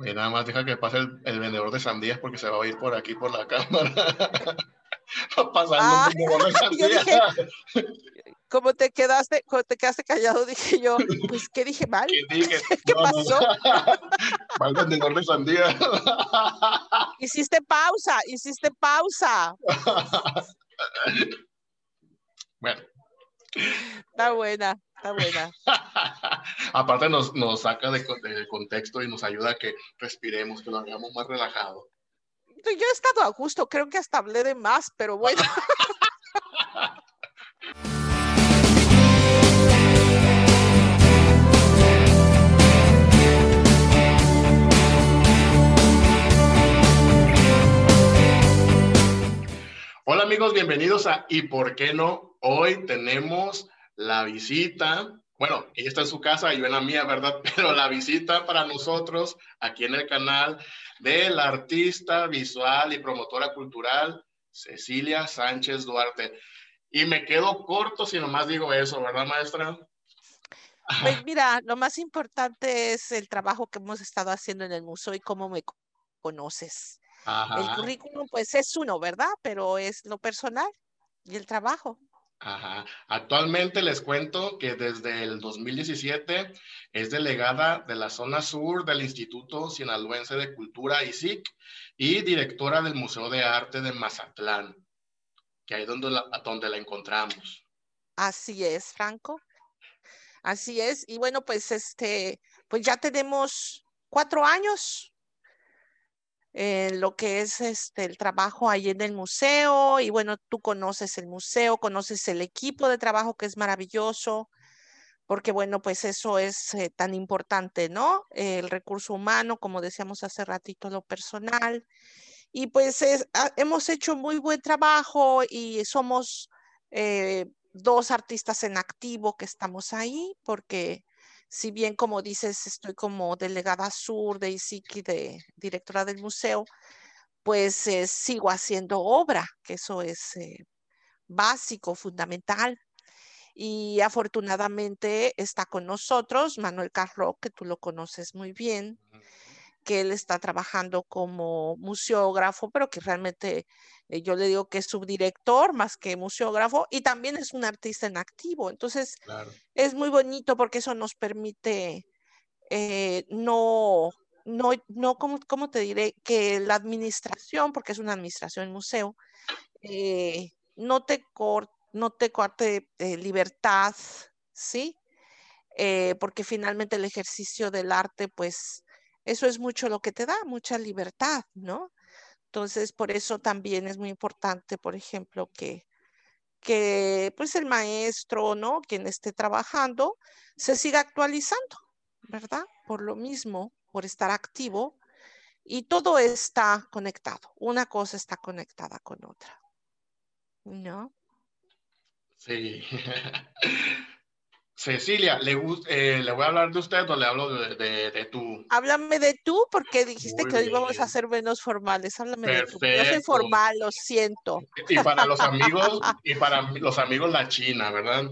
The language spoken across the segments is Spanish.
Y nada más deja que pase el, el, vendedor de sandías porque se va a ir por aquí por la cámara. Pasando ah, el vendedor de sandías. como te quedaste, como te quedaste callado, dije yo, pues, ¿qué dije mal? ¿Qué, dije? ¿Qué pasó? Va el vendedor de sandías. hiciste pausa, hiciste pausa. bueno. Está buena. Está buena. Aparte nos, nos saca de, contexto y nos ayuda a que respiremos, que lo hagamos más relajado. Yo he estado a gusto, creo que hasta hablé de más, pero bueno. Hola amigos, bienvenidos a ¿Y por qué no? Hoy tenemos la visita, bueno, ella está en su casa, yo en la mía, ¿verdad? Pero la visita para nosotros aquí en el canal de la artista visual y promotora cultural Cecilia Sánchez Duarte. Y me quedo corto si nomás digo eso, ¿verdad, maestra? Pues mira, lo más importante es el trabajo que hemos estado haciendo en el museo y cómo me conoces. El currículum, pues es uno, ¿verdad? Pero es lo personal y el trabajo. Ajá. Actualmente les cuento que desde el 2017 es delegada de la zona sur del Instituto Sinaloense de Cultura ISIC y directora del Museo de Arte de Mazatlán, que ahí es donde la, donde la encontramos. Así es, Franco. Así es. Y bueno, pues este, pues ya tenemos cuatro años lo que es este, el trabajo ahí en el museo y bueno, tú conoces el museo, conoces el equipo de trabajo que es maravilloso, porque bueno, pues eso es eh, tan importante, ¿no? El recurso humano, como decíamos hace ratito, lo personal. Y pues ah, hemos hecho muy buen trabajo y somos eh, dos artistas en activo que estamos ahí, porque si bien como dices, estoy como delegada sur de ISICI, de directora del museo, pues eh, sigo haciendo obra, que eso es eh, básico, fundamental. Y afortunadamente está con nosotros Manuel Carro, que tú lo conoces muy bien, que él está trabajando como museógrafo, pero que realmente eh, yo le digo que es subdirector más que museógrafo y también es un artista en activo. Entonces, es muy bonito porque eso nos permite eh, no, no, no, ¿cómo, ¿cómo, te diré? Que la administración, porque es una administración en museo, eh, no te no te corte libertad, ¿sí? porque finalmente el ejercicio del arte, pues, eso es mucho lo que te da, mucha libertad, ¿no? Entonces, por eso también es muy importante, por ejemplo, que, que pues el maestro, ¿no? Quien esté trabajando, se siga actualizando, ¿verdad? Por lo mismo, por estar activo. Y todo está conectado. Una cosa está conectada con otra. ¿No? Sí. Cecilia, ¿le, eh, ¿le voy a hablar de usted o le hablo de, de, tú? Háblame de tú porque dijiste que hoy vamos a ser menos formales. Háblame de tú. Yo soy formal, lo siento. Y para los amigos, y para los amigos la China, ¿verdad?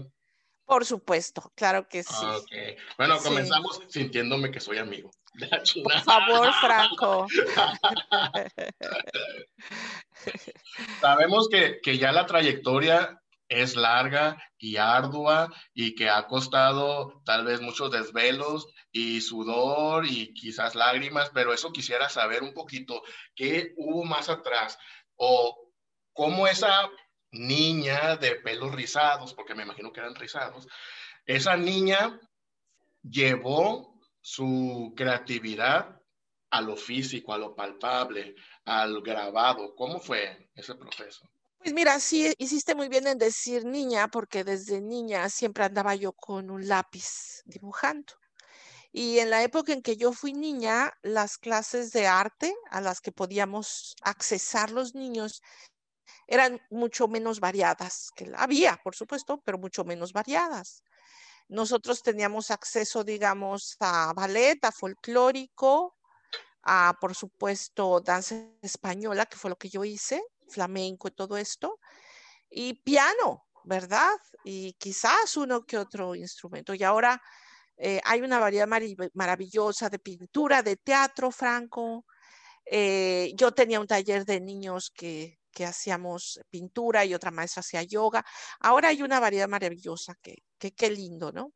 Por supuesto, claro que sí. Okay. Bueno, comenzamos sintiéndome que soy amigo de la China. Por favor, Franco. Sabemos que, que ya la trayectoria es larga y ardua y que ha costado tal vez muchos desvelos y sudor y quizás lágrimas, pero eso quisiera saber un poquito qué hubo más atrás o cómo esa niña de pelos rizados, porque me imagino que eran rizados, esa niña llevó su creatividad a lo físico, a lo palpable, al grabado. ¿Cómo fue ese proceso? Pues mira, sí, hiciste muy bien en decir niña, porque desde niña siempre andaba yo con un lápiz dibujando. Y en la época en que yo fui niña, las clases de arte a las que podíamos accesar los niños eran mucho menos variadas, que había, por supuesto, pero mucho menos variadas. Nosotros teníamos acceso, digamos, a ballet, a folclórico, a, por supuesto, danza española, que fue lo que yo hice, flamenco y todo esto, y piano, ¿verdad? Y quizás uno que otro instrumento. Y ahora Eh, hay una variedad maravillosa de pintura, de teatro, Franco. Eh, yo tenía un taller de niños que, hacíamos pintura y otra maestra hacía yoga. Ahora hay una variedad maravillosa, que qué lindo, ¿no?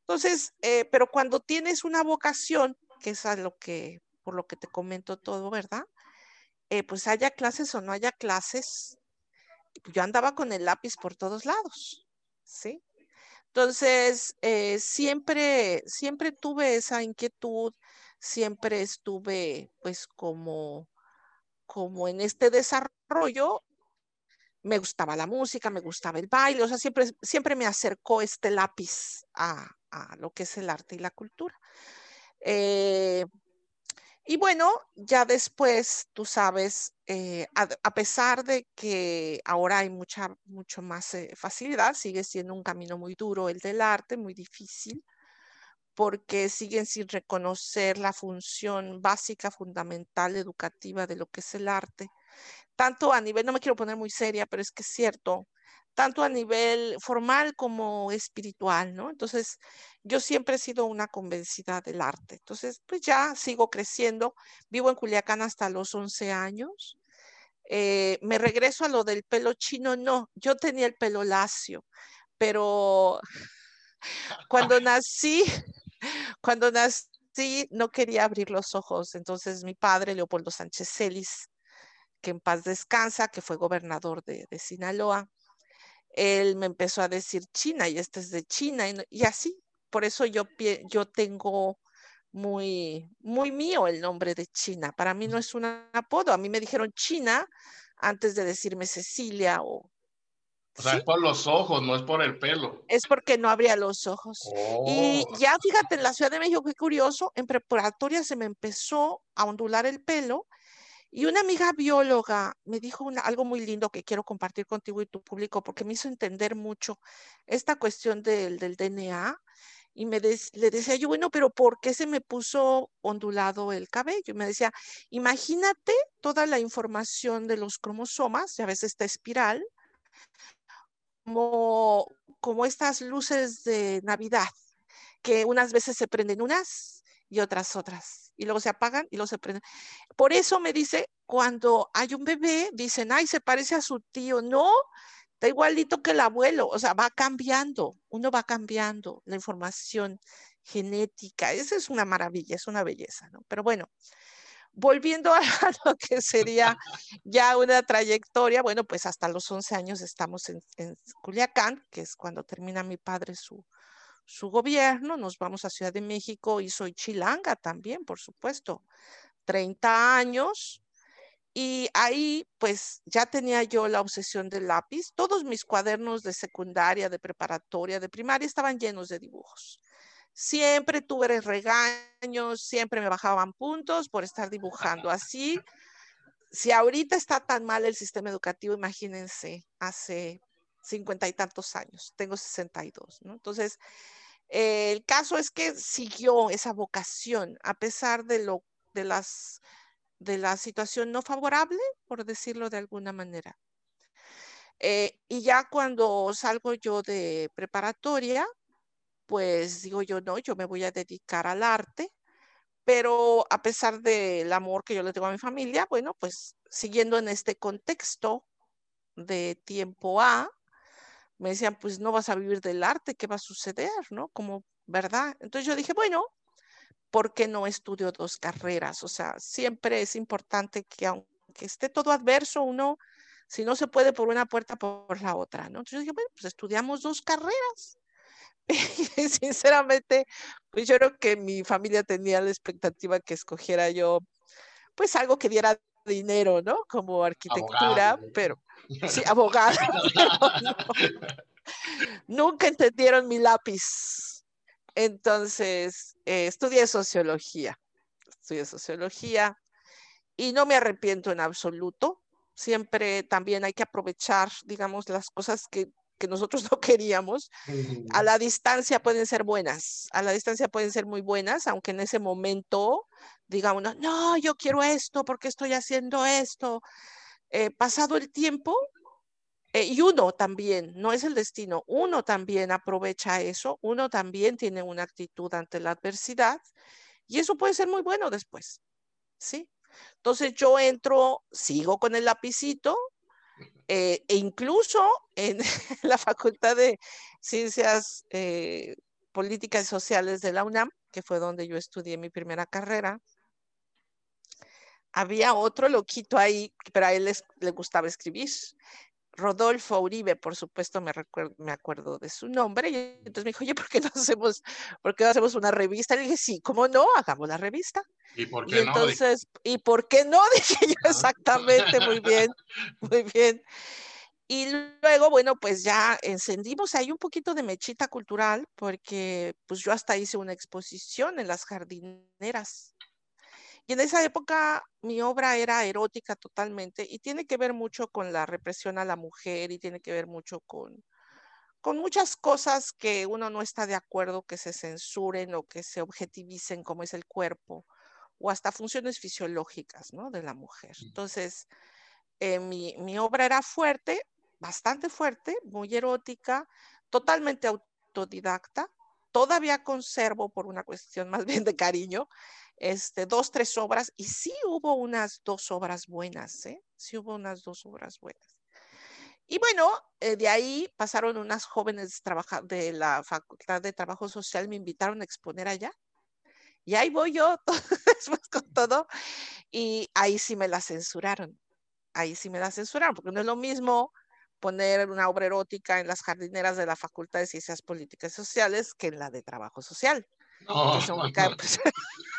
Entonces, eh, pero cuando tienes una vocación, que es lo que, por lo que te comento todo, ¿verdad? Pues haya clases o no haya clases, yo andaba con el lápiz por todos lados, ¿sí? Entonces, eh, siempre, siempre tuve esa inquietud, siempre estuve pues como, como en este desarrollo. Me gustaba la música, me gustaba el baile, o sea, siempre, siempre me acercó este lápiz a, lo que es el arte y la cultura. Eh, y bueno, ya después, tú sabes, eh, a, pesar de que ahora hay mucha, mucho más eh, facilidad, sigue siendo un camino muy duro el del arte, muy difícil, porque siguen sin reconocer la función básica, fundamental, educativa de lo que es el arte. Tanto a nivel, no me quiero poner muy seria, pero es que es cierto, tanto a nivel formal como espiritual, ¿no? Entonces, yo siempre he sido una convencida del arte. Entonces, pues ya sigo creciendo. Vivo en Culiacán hasta los 11 años. Eh, me regreso a lo del pelo chino, no, yo tenía el pelo lacio, pero cuando nací, cuando nací no quería abrir los ojos. Entonces, mi padre, Leopoldo Sánchez Celis, que en paz descansa, que fue gobernador de, de Sinaloa, él me empezó a decir China y este es de China y, así. Por eso yo, yo tengo muy, muy mío el nombre de China. Para mí no es un apodo. A mí me dijeron China antes de decirme Cecilia o... O sea, es por los ojos, no es por el pelo. Es porque no abría los ojos. Y oh. ya fíjate, en la Ciudad de México, qué curioso, en preparatoria se me empezó a ondular el pelo y una amiga bióloga me dijo algo muy lindo que quiero compartir contigo y tu público porque me hizo entender mucho esta cuestión del, DNA. Y me le decía yo, bueno, pero ¿por qué se me puso ondulado el cabello? Y me decía, imagínate toda la información de los cromosomas, ya ves esta espiral, como, como estas luces de Navidad, que unas veces se prenden unas y otras otras y luego se apagan y luego se prenden. Por eso me dice, cuando hay un bebé, dicen, ay, se parece a su tío. No, está igualito que el abuelo, o sea, va cambiando, uno va cambiando la información genética. Esa es una maravilla, es una belleza, ¿no? Pero bueno, volviendo a lo que sería ya una trayectoria, bueno, pues hasta los 11 años estamos en, en Culiacán, que es cuando termina mi padre su, su gobierno, nos vamos a Ciudad de México y soy chilanga también, por supuesto, 30 años. Y ahí pues ya tenía yo la obsesión del lápiz. Todos mis cuadernos de secundaria, de preparatoria, de primaria estaban llenos de dibujos. Siempre tuve regaños, siempre me bajaban puntos por estar dibujando así. Si ahorita está tan mal el sistema educativo, imagínense, hace cincuenta y tantos años, tengo 62, ¿no? Entonces, el caso es que siguió esa vocación a pesar de lo de las de la situación no favorable, por decirlo de alguna manera. Eh, y ya cuando salgo yo de preparatoria, pues digo yo, no, yo me voy a dedicar al arte, pero a pesar del amor que yo le tengo a mi familia, bueno, pues siguiendo en este contexto de tiempo A, me decían, pues no vas a vivir del arte, ¿qué va a suceder? ¿No? Como, ¿verdad? Entonces yo dije, bueno, ¿por qué no estudio dos carreras? O sea, siempre es importante que aunque esté todo adverso, uno, si no se puede por una puerta, por la otra, ¿no? Entonces yo dije, bueno, pues estudiamos dos carreras. Y sinceramente, pues yo creo que mi familia tenía la expectativa que escogiera yo, pues algo que diera dinero, ¿no? Como arquitectura, pero sí, abogado. Nunca entendieron mi lápiz. Entonces, eh, estudié sociología. Estudié sociología y no me arrepiento en absoluto. Siempre también hay que aprovechar, digamos, las cosas que que nosotros no queríamos, a la distancia pueden ser buenas, a la distancia pueden ser muy buenas, aunque en ese momento diga uno, no, yo quiero esto, porque estoy haciendo esto. Eh, pasado el tiempo, eh, y uno también, no es el destino, uno también aprovecha eso, uno también tiene una actitud ante la adversidad y eso puede ser muy bueno después, ¿sí? Entonces yo entro, sigo con el lapicito eh, e incluso en la Facultad de Ciencias eh, Políticas y Sociales de la UNAM, que fue donde yo estudié mi primera carrera, había otro loquito ahí, pero a él le gustaba escribir. Rodolfo Uribe, por supuesto, me, recuerdo, me acuerdo de su nombre. Y entonces me dijo, oye, ¿por qué no hacemos, por qué no hacemos una revista? Le dije, sí, ¿cómo no? Hagamos la revista. ¿Y por qué entonces, ¿y por qué no? Dije yo exactamente, muy bien, muy bien. Y luego, bueno, pues ya encendimos ahí un poquito de mechita cultural, porque pues yo hasta hice una exposición en las jardineras y en esa época mi obra era erótica totalmente y tiene que ver mucho con la represión a la mujer y tiene que ver mucho con, con muchas cosas que uno no está de acuerdo que se censuren o que se objetivicen como es el cuerpo o hasta funciones fisiológicas ¿no? de la mujer. Entonces, eh, mi, mi obra era fuerte, bastante fuerte, muy erótica, totalmente autodidacta. Todavía conservo por una cuestión más bien de cariño este, dos, tres obras, y sí hubo unas dos obras buenas, ¿eh? Sí hubo unas dos obras buenas. Y bueno, eh, de ahí pasaron unas jóvenes de la Facultad de Trabajo Social, me invitaron a exponer allá. Y ahí voy yo, después con todo, y ahí sí me la censuraron. Ahí sí me la censuraron, porque no es lo mismo poner una obra erótica en las jardineras de la Facultad de Ciencias Políticas y Sociales que en la de Trabajo Social. Pues,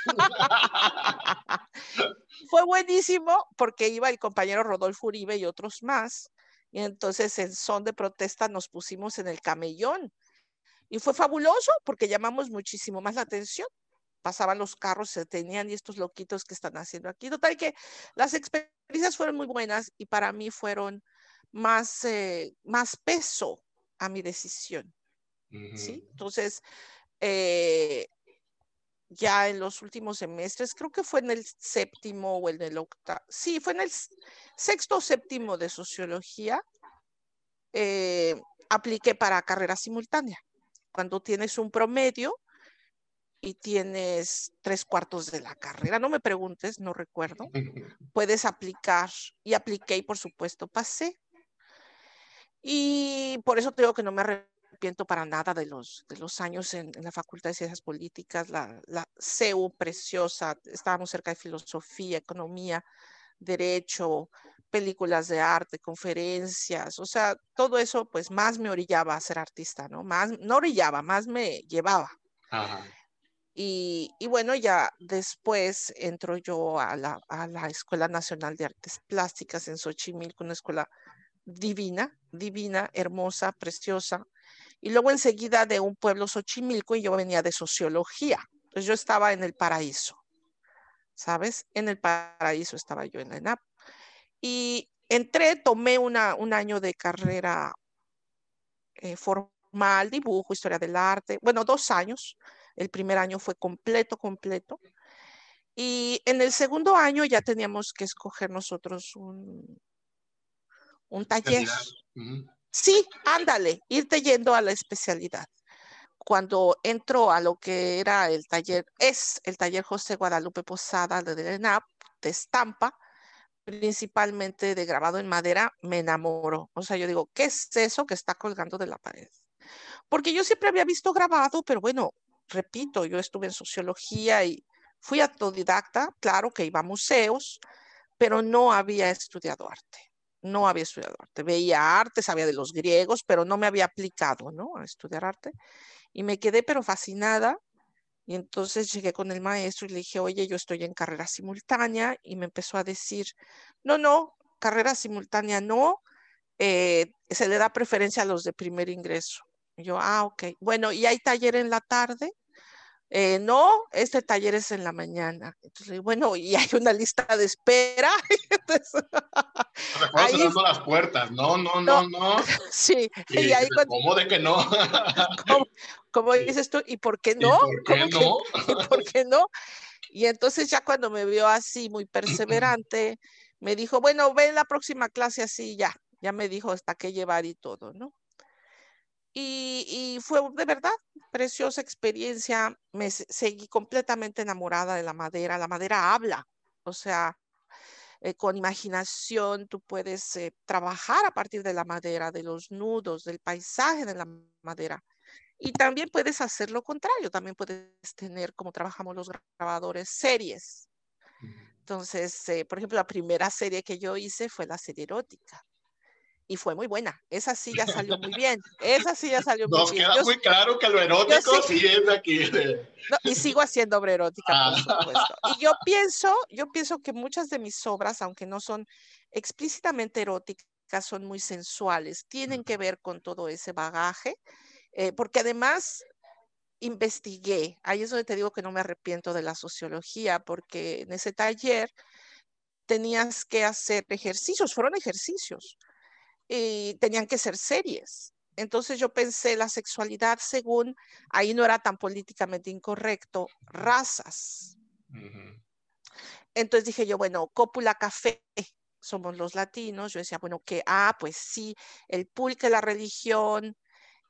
fue buenísimo porque iba el compañero Rodolfo Uribe y otros más. Y entonces en son de protesta nos pusimos en el camellón. Y fue fabuloso porque llamamos muchísimo más la atención. Pasaban los carros, se tenían y estos loquitos que están haciendo aquí. Total que las experiencias fueron muy buenas y para mí fueron más, eh, más peso a mi decisión. ¿sí? Entonces, eh, ya en los últimos semestres, creo que fue en el séptimo o en el octavo, sí, fue en el sexto o séptimo de sociología, eh, apliqué para carrera simultánea. Cuando tienes un promedio y tienes tres cuartos de la carrera, no me preguntes, no recuerdo, puedes aplicar y apliqué y por supuesto pasé. Y por eso tengo que no me para nada de los, de los años en, la Facultad de Ciencias Políticas, la, la CEU preciosa, estábamos cerca de filosofía, economía, derecho, películas de arte, conferencias, o sea, todo eso pues más me orillaba a ser artista, ¿no? Más, no orillaba, más me llevaba. Y, y, bueno, ya después entro yo a la, a la Escuela Nacional de Artes Plásticas en Xochimilco, una escuela divina, divina, hermosa, preciosa, y luego enseguida de un pueblo Xochimilco y yo venía de sociología. Entonces yo estaba en el paraíso, ¿sabes? En el paraíso estaba yo en la ENAP. Y entré, tomé una, un año de carrera eh, formal, dibujo, historia del arte, bueno, dos años. El primer año fue completo, completo. Y en el segundo año ya teníamos que escoger nosotros un, un taller. Sí, ándale, irte yendo a la especialidad. Cuando entro a lo que era el taller, es el taller José Guadalupe Posada de ENAP, de estampa, principalmente de grabado en madera, me enamoro. O sea, yo digo, ¿qué es eso que está colgando de la pared? Porque yo siempre había visto grabado, pero bueno, repito, yo estuve en sociología y fui autodidacta, claro que iba a museos, pero no había estudiado arte no había estudiado arte. Veía arte, sabía de los griegos, pero no me había aplicado, ¿no? A estudiar arte. Y me quedé pero fascinada. Y entonces llegué con el maestro y le dije, oye, yo estoy en carrera simultánea. Y me empezó a decir, no, no, carrera simultánea no. Eh, se le da preferencia a los de primer ingreso. Y yo, ah, ok. Bueno, ¿y hay taller en la tarde? Eh, no, este taller es en la mañana. Entonces, bueno, y hay una lista de espera. Entonces, ahí, las puertas. No, no, no, no. Sí, y, ahí ¿Cómo de que no? ¿Cómo, dices tú? ¿Y por qué no? ¿Y por qué no? ¿Y por qué no? Y entonces ya cuando me vio así muy perseverante, me dijo, bueno, ve la próxima clase así ya, ya me dijo hasta qué llevar y todo, ¿no? Y, fue de verdad preciosa experiencia. Me seguí completamente enamorada de la madera. La madera habla, o sea, eh, con imaginación tú puedes eh, trabajar a partir de la madera, de los nudos, del paisaje de la madera. Y también puedes hacer lo contrario, también puedes tener, como trabajamos los grabadores, series. Entonces, eh, por ejemplo, la primera serie que yo hice fue la serie erótica y fue muy buena. Esa sí ya salió muy bien. Esa sí ya salió muy bien. Nos queda muy claro que lo erótico sí, es aquí. y sigo haciendo obra erótica, por ah. supuesto. Y yo pienso, yo pienso que muchas de mis obras, aunque no son explícitamente eróticas, son muy sensuales, tienen que ver con todo ese bagaje, eh, porque además investigué, ahí es donde te digo que no me arrepiento de la sociología, porque en ese taller tenías que hacer ejercicios, fueron ejercicios y tenían que ser series. Entonces yo pensé la sexualidad según, ahí no era tan políticamente incorrecto, razas. Entonces dije yo, bueno, cópula café, somos los latinos. Yo decía, bueno, que, ah, pues sí, el pulque, la religión,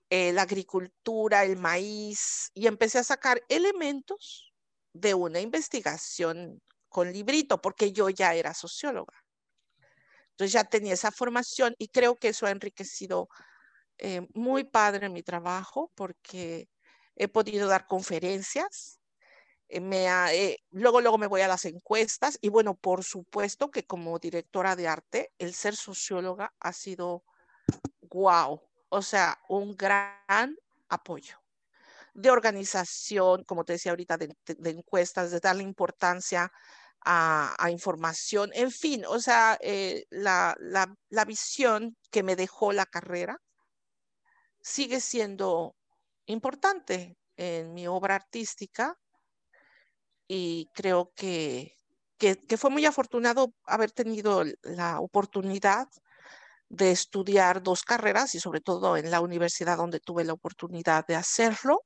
eh, la agricultura, el maíz, y empecé a sacar elementos de una investigación con librito, porque yo ya era socióloga. Entonces ya tenía esa formación y creo que eso ha enriquecido eh, muy padre mi trabajo porque he podido dar conferencias. Eh, me luego, luego me voy a las encuestas y bueno, por supuesto que como directora de arte, el ser socióloga ha sido wow, o sea, un gran apoyo de organización, como te decía ahorita, de, de encuestas, de darle importancia a, información, en fin, o sea, eh, la, visión que me dejó la carrera sigue siendo importante en mi obra artística y creo que, que, fue muy afortunado haber tenido la oportunidad de estudiar dos carreras y sobre todo en la universidad donde tuve la oportunidad de hacerlo.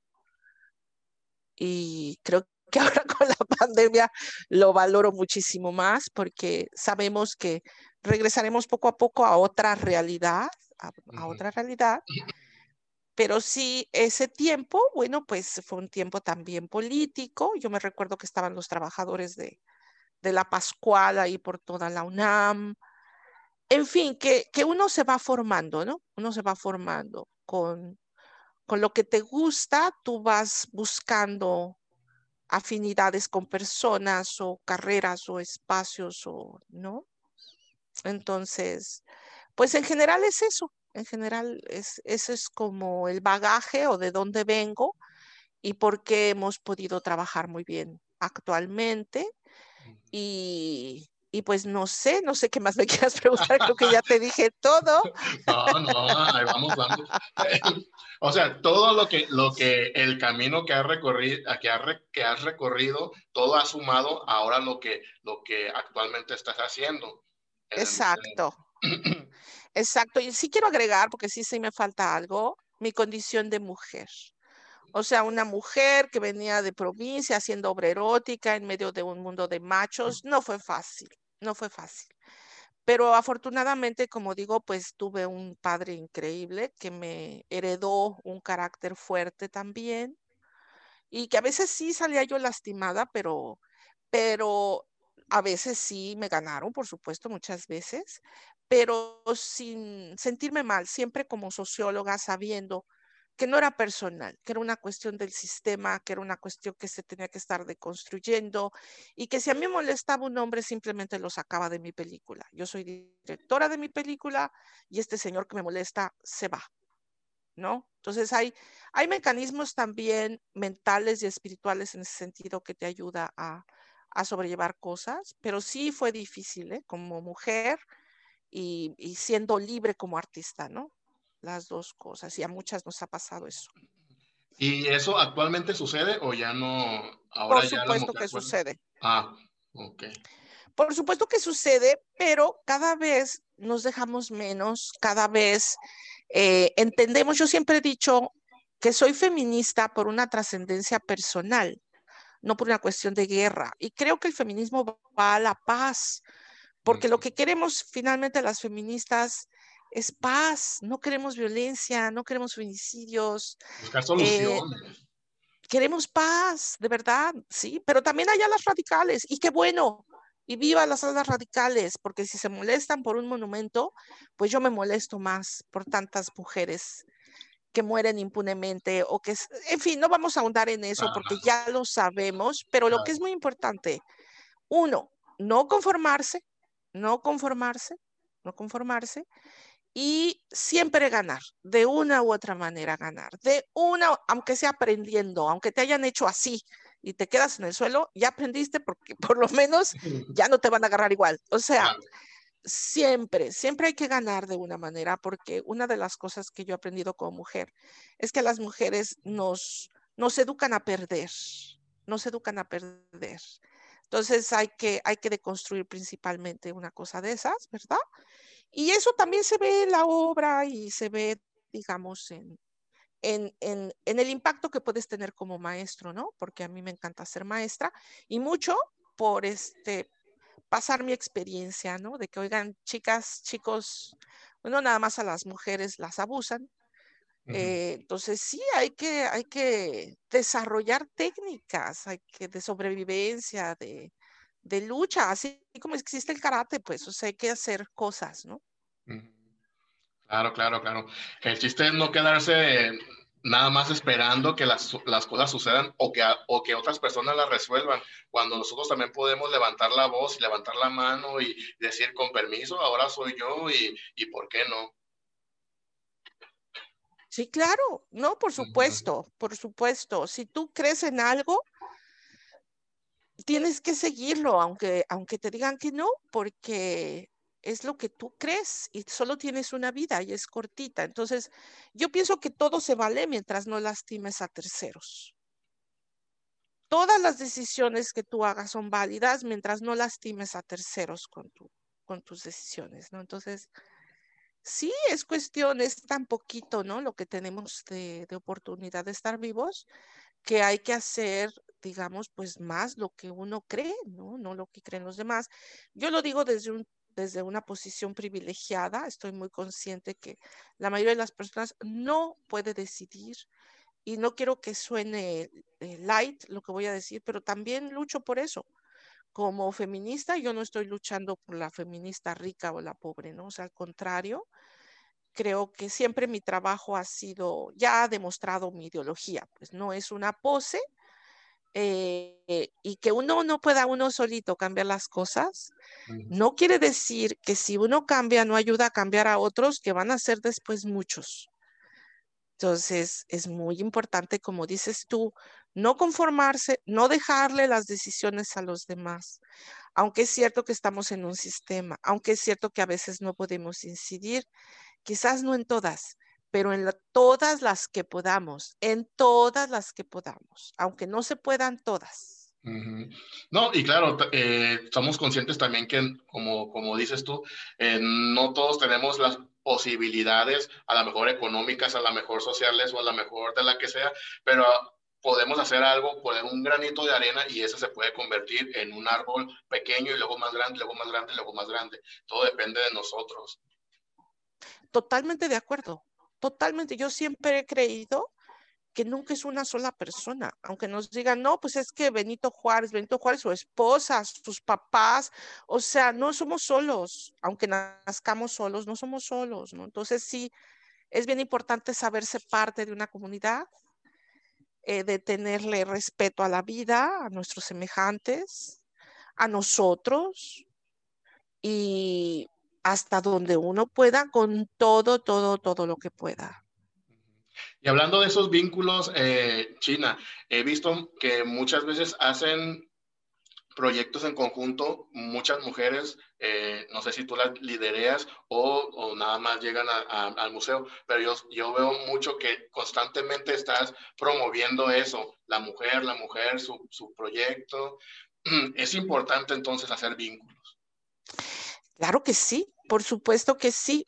Y creo que ahora con la pandemia lo valoro muchísimo más porque sabemos que regresaremos poco a poco a otra realidad, a, otra realidad. Pero sí, ese tiempo, bueno, pues fue un tiempo también político. Yo me recuerdo que estaban los trabajadores de, de la Pascual ahí por toda la UNAM. En fin, que, que uno se va formando, ¿no? Uno se va formando con, con lo que te gusta, tú vas buscando afinidades con personas o carreras o espacios o no. Entonces, pues en general es eso, en general es, ese es como el bagaje o de dónde vengo y por qué hemos podido trabajar muy bien actualmente. Y, y pues no sé, no sé qué más me quieras preguntar, creo que ya te dije todo. No, no, vamos, vamos. O sea, todo lo que, lo que el camino que has recorrido, que, que has recorrido, todo ha sumado ahora lo que, lo que actualmente estás haciendo. Exacto. Exacto. Y sí quiero agregar, porque sí, sí me falta algo, mi condición de mujer. O sea, una mujer que venía de provincia haciendo obra erótica en medio de un mundo de machos, no fue fácil, no fue fácil. Pero afortunadamente, como digo, pues tuve un padre increíble que me heredó un carácter fuerte también y que a veces sí salía yo lastimada, pero, pero a veces sí me ganaron, por supuesto, muchas veces, pero sin sentirme mal, siempre como socióloga sabiendo que no era personal, que era una cuestión del sistema, que era una cuestión que se tenía que estar deconstruyendo y que si a mí molestaba un hombre simplemente lo sacaba de mi película. Yo soy directora de mi película y este señor que me molesta se va, ¿no? Entonces hay, hay mecanismos también mentales y espirituales en ese sentido que te ayuda a, a sobrellevar cosas, pero sí fue difícil, ¿eh? Como mujer y, y siendo libre como artista, ¿no? Las dos cosas y a muchas nos ha pasado eso. ¿Y eso actualmente sucede o ya no? Ahora Por supuesto que sucede. Ah, ok. Por supuesto que sucede, pero cada vez nos dejamos menos, cada vez eh, entendemos, yo siempre he dicho que soy feminista por una trascendencia personal, no por una cuestión de guerra. Y creo que el feminismo va a la paz, porque lo que queremos finalmente las feministas es paz, no queremos violencia, no queremos feminicidios. Buscar soluciones. queremos paz, de verdad, sí, pero también hay las radicales y qué bueno, y viva las alas radicales, porque si se molestan por un monumento, pues yo me molesto más por tantas mujeres que mueren impunemente o que, en fin, no vamos a ahondar en eso porque ya lo sabemos, pero lo que es muy importante, uno, no conformarse, no conformarse, no conformarse y siempre ganar, de una u otra manera ganar, de una, aunque sea aprendiendo, aunque te hayan hecho así, y te quedas en el suelo, ya aprendiste porque por lo menos ya no te van a agarrar igual. O sea, siempre, siempre hay que ganar de una manera porque una de las cosas que yo he aprendido como mujer es que las mujeres nos, nos educan a perder, nos educan a perder. Entonces hay que, hay que deconstruir principalmente una cosa de esas, ¿verdad? Y eso también se ve en la obra y se ve, digamos, en, en, el impacto que puedes tener como maestro, ¿no? Porque a mí me encanta ser maestra y mucho por este pasar mi experiencia, ¿no? De que, oigan, chicas, chicos, bueno, nada más a las mujeres las abusan. Eh, entonces sí, hay que, hay que desarrollar técnicas, hay que de sobrevivencia, de, de lucha, así como existe el karate, pues, o sea, hay que hacer cosas, ¿no? Claro, claro, claro. El chiste es no quedarse nada más esperando que las, las cosas sucedan o que, o que otras personas las resuelvan, cuando nosotros también podemos levantar la voz y levantar la mano y decir con permiso, ahora soy yo y, y por qué no. Sí, claro, no, por supuesto, por supuesto. Si tú crees en algo, tienes que seguirlo, aunque, aunque te digan que no, porque es lo que tú crees y solo tienes una vida y es cortita. Entonces, yo pienso que todo se vale mientras no lastimes a terceros. Todas las decisiones que tú hagas son válidas mientras no lastimes a terceros con, tu, con tus decisiones, ¿no? Entonces, sí, es cuestión, es tan poquito, ¿no? Lo que tenemos de, de oportunidad de estar vivos, que hay que hacer digamos, pues más lo que uno cree, ¿no? No lo que creen los demás. Yo lo digo desde un desde una posición privilegiada. Estoy muy consciente que la mayoría de las personas no puede decidir y no quiero que suene eh, light lo que voy a decir, pero también lucho por eso. Como feminista, yo no estoy luchando por la feminista rica o la pobre, ¿no? O sea, al contrario, creo que siempre mi trabajo ha sido, ya ha demostrado mi ideología, pues no es una pose, eh, y que uno no pueda uno solito cambiar las cosas, no quiere decir que si uno cambia no ayuda a cambiar a otros que van a ser después muchos. Entonces, es muy importante, como dices tú, no conformarse, no dejarle las decisiones a los demás, aunque es cierto que estamos en un sistema, aunque es cierto que a veces no podemos incidir, quizás no en todas, pero en todas las que podamos, en todas las que podamos, aunque no se puedan todas. No, y claro, eh, somos conscientes también que, como, como dices tú, eh, no todos tenemos las posibilidades, a lo mejor económicas, a lo mejor sociales o a lo mejor de la que sea, pero podemos hacer algo, poner un granito de arena y eso se puede convertir en un árbol pequeño y luego más grande, luego más grande, luego más grande. Todo depende de nosotros. Totalmente de acuerdo. Totalmente, yo siempre he creído que nunca es una sola persona, aunque nos digan, no, pues es que Benito Juárez, Benito Juárez, su esposa, sus papás, o sea, no somos solos, aunque nazcamos solos, no somos solos, ¿no? Entonces sí, es bien importante saberse parte de una comunidad, eh, de tenerle respeto a la vida, a nuestros semejantes, a nosotros, y hasta donde uno pueda con todo, todo, todo lo que pueda. Y hablando de esos vínculos, eh, China, he visto que muchas veces hacen proyectos en conjunto, muchas mujeres, eh, no sé si tú las lidereas o, nada más llegan al museo, pero yo, yo veo mucho que constantemente estás promoviendo eso, la mujer, la mujer, su, su proyecto. Es importante entonces hacer vínculos. Claro que sí, por supuesto que sí.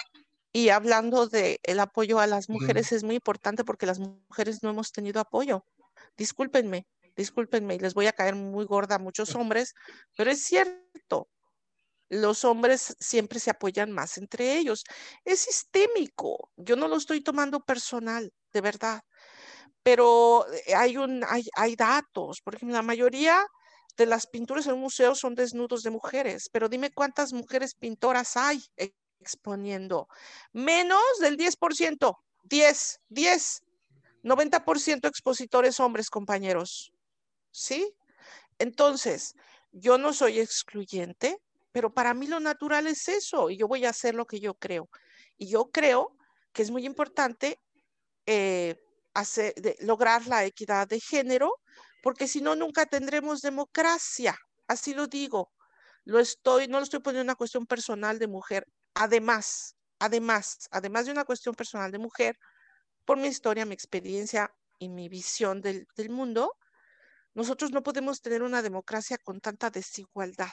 Y hablando de el apoyo a las mujeres es muy importante porque las mujeres no hemos tenido apoyo. Discúlpenme, discúlpenme, y les voy a caer muy gorda a muchos hombres, pero es cierto. los hombres siempre se apoyan más entre ellos. Es sistémico. Yo no lo estoy tomando personal, de verdad. Pero eh, hay, un, hay, hay datos. Por ejemplo, la mayoría de las pinturas en un museo son desnudos de mujeres. Pero dime cuántas mujeres pintoras hay exponiendo. Menos del 10%. 10, 10. 90% expositores hombres, compañeros. ¿Sí? Entonces, yo no soy excluyente, pero para mí lo natural es eso y yo voy a hacer lo que yo creo. Y yo creo que es muy importante eh, hacer, lograr la equidad de género, porque si no, nunca tendremos democracia. Así lo digo. Lo estoy, no lo estoy poniendo en una cuestión personal de mujer. Además, además, además de una cuestión personal de mujer, por mi historia, mi experiencia y mi visión del, del mundo, nosotros no podemos tener una democracia con tanta desigualdad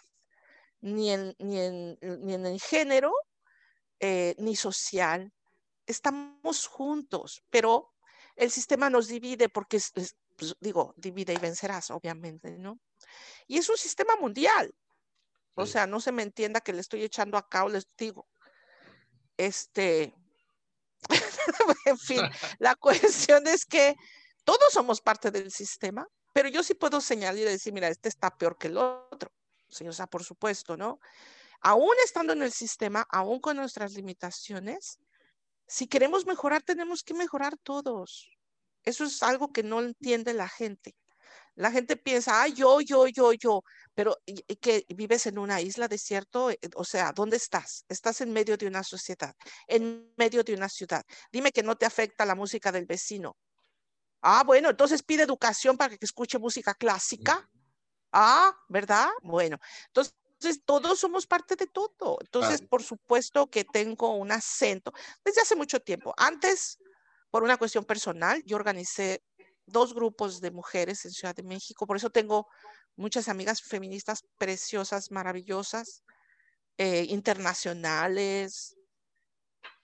ni en, ni en, ni en el género, eh, ni social. Estamos juntos, pero el sistema nos divide porque, pues, digo, divide y vencerás, obviamente, ¿no? Y es un sistema mundial. O sea, no se me entienda que le estoy echando acá o les digo, este, en fin, la cuestión es que todos somos parte del sistema, pero yo sí puedo señalar y decir, mira, este está peor que el otro o sea, por supuesto, ¿no? Aún estando en el sistema, aún con nuestras limitaciones, si queremos mejorar, tenemos que mejorar todos. Eso es algo que no entiende la gente. La gente piensa, ah, yo, yo, yo, yo, pero que vives en una isla desierto, eh, o sea, ¿dónde estás? Estás en medio de una sociedad, en medio de una ciudad. Dime que no te afecta la música del vecino. Ah, bueno, entonces pide educación para que escuche música clásica. Ah, ¿verdad? Bueno, entonces todos somos parte de todo. Entonces, por supuesto que tengo un acento desde hace mucho tiempo. Antes, por una cuestión personal, yo organicé dos grupos de mujeres en Ciudad de México. Por eso tengo muchas amigas feministas preciosas, maravillosas, eh, internacionales.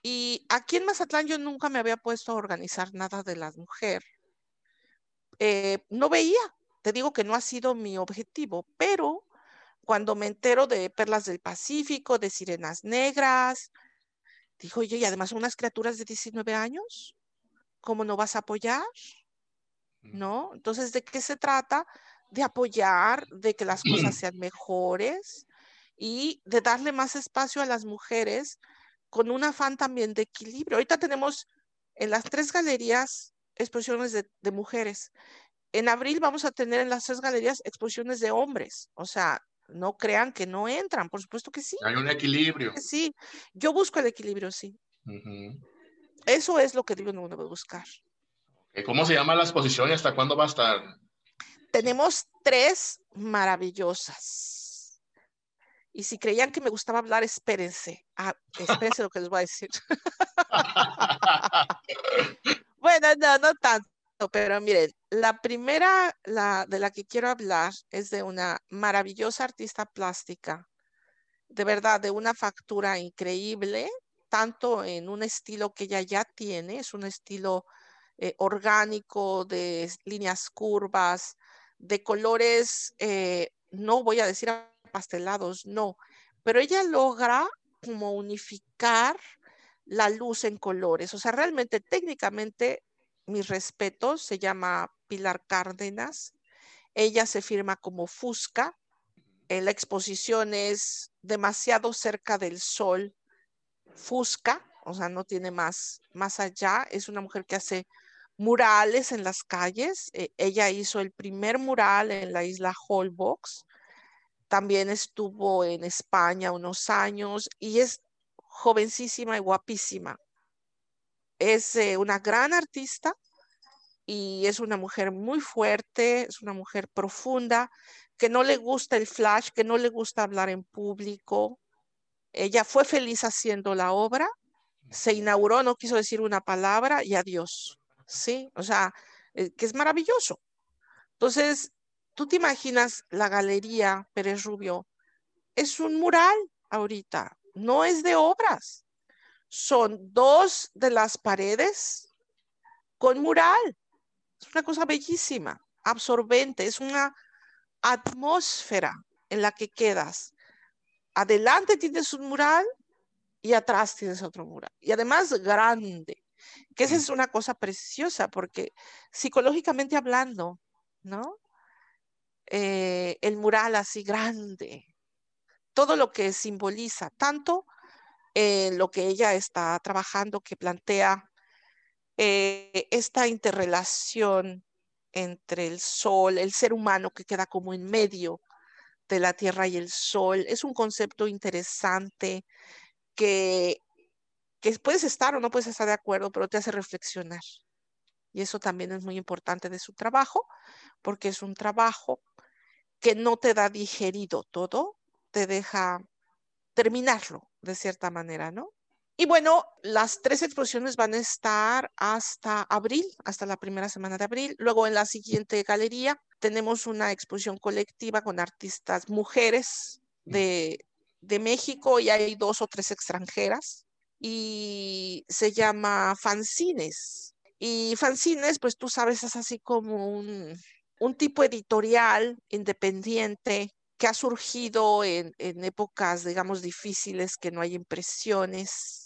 Y aquí en Mazatlán yo nunca me había puesto a organizar nada de la mujer. Eh, no veía, te digo que no ha sido mi objetivo, pero cuando me entero de Perlas del Pacífico, de Sirenas Negras, dijo, oye, y además unas criaturas de 19 años, ¿cómo no vas a apoyar? ¿No? Entonces, ¿de qué se trata? De apoyar, de que las cosas sean mejores y de darle más espacio a las mujeres con un afán también de equilibrio. Ahorita tenemos en las tres galerías exposiciones de, de mujeres en abril vamos a tener en las tres galerías exposiciones de hombres, o sea, no crean que no entran, por supuesto que sí. Hay un equilibrio. Sí, yo busco el equilibrio, sí. Eso es lo que digo no debe buscar. ¿Cómo se llama la exposición y hasta cuándo va a estar? Tenemos tres maravillosas. Y si creían que me gustaba hablar, espérense. Ah, espérense lo que les voy a decir. bueno, no, no tanto pero miren, la primera la, de la que quiero hablar es de una maravillosa artista plástica, de verdad, de una factura increíble, tanto en un estilo que ella ya tiene, es un estilo eh, orgánico, de líneas curvas, de colores, eh, no voy a decir pastelados, no, pero ella logra como unificar la luz en colores, o sea, realmente técnicamente mis respetos, se llama Pilar Cárdenas. Ella se firma como Fusca. Eh, la exposición es demasiado cerca del sol. Fusca, o sea, no tiene más, más allá. Es una mujer que hace murales en las calles. Eh, ella hizo el primer mural en la isla Holbox. También estuvo en España unos años y es jovencísima y guapísima es eh, una gran artista y es una mujer muy fuerte, es una mujer profunda, que no le gusta el flash, que no le gusta hablar en público. Ella fue feliz haciendo la obra, se inauguró, no quiso decir una palabra y adiós. Sí, o sea, eh, que es maravilloso. Entonces, tú te imaginas la galería Pérez Rubio, es un mural ahorita, no es de obras son dos de las paredes con mural. Es una cosa bellísima, absorbente, es una atmósfera en la que quedas. Adelante tienes un mural y atrás tienes otro mural. Y además grande, que esa es una cosa preciosa porque psicológicamente hablando, ¿no? Eh, el mural así grande, todo lo que simboliza, tanto en lo que ella está trabajando, que plantea eh, esta interrelación entre el sol, el ser humano que queda como en medio de la tierra y el sol. Es un concepto interesante que, que puedes estar o no puedes estar de acuerdo, pero te hace reflexionar. Y eso también es muy importante de su trabajo, porque es un trabajo que no te da digerido todo, te deja terminarlo de cierta manera, ¿no? Y bueno, las tres exposiciones van a estar hasta abril, hasta la primera semana de abril. Luego en la siguiente galería tenemos una exposición colectiva con artistas mujeres de, de México y hay dos o tres extranjeras y se llama Fanzines. Y Fanzines, pues tú sabes, es así como un, un tipo editorial independiente que ha surgido en, en, épocas, digamos, difíciles, que no hay impresiones.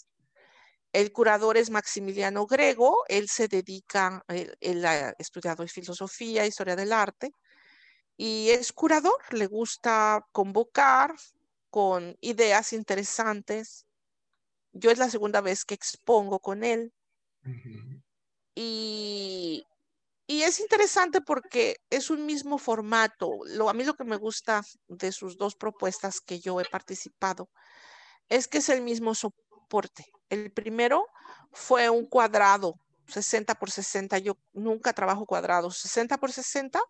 El curador es Maximiliano Grego, él se dedica, él, él ha estudiado filosofía, historia del arte, y es curador, le gusta convocar con ideas interesantes. Yo es la segunda vez que expongo con él. Uh -huh. Y y es interesante porque es un mismo formato. Lo, a mí lo que me gusta de sus dos propuestas que yo he participado es que es el mismo soporte. El primero fue un cuadrado, 60 por 60. Yo nunca trabajo cuadrados, 60 por 60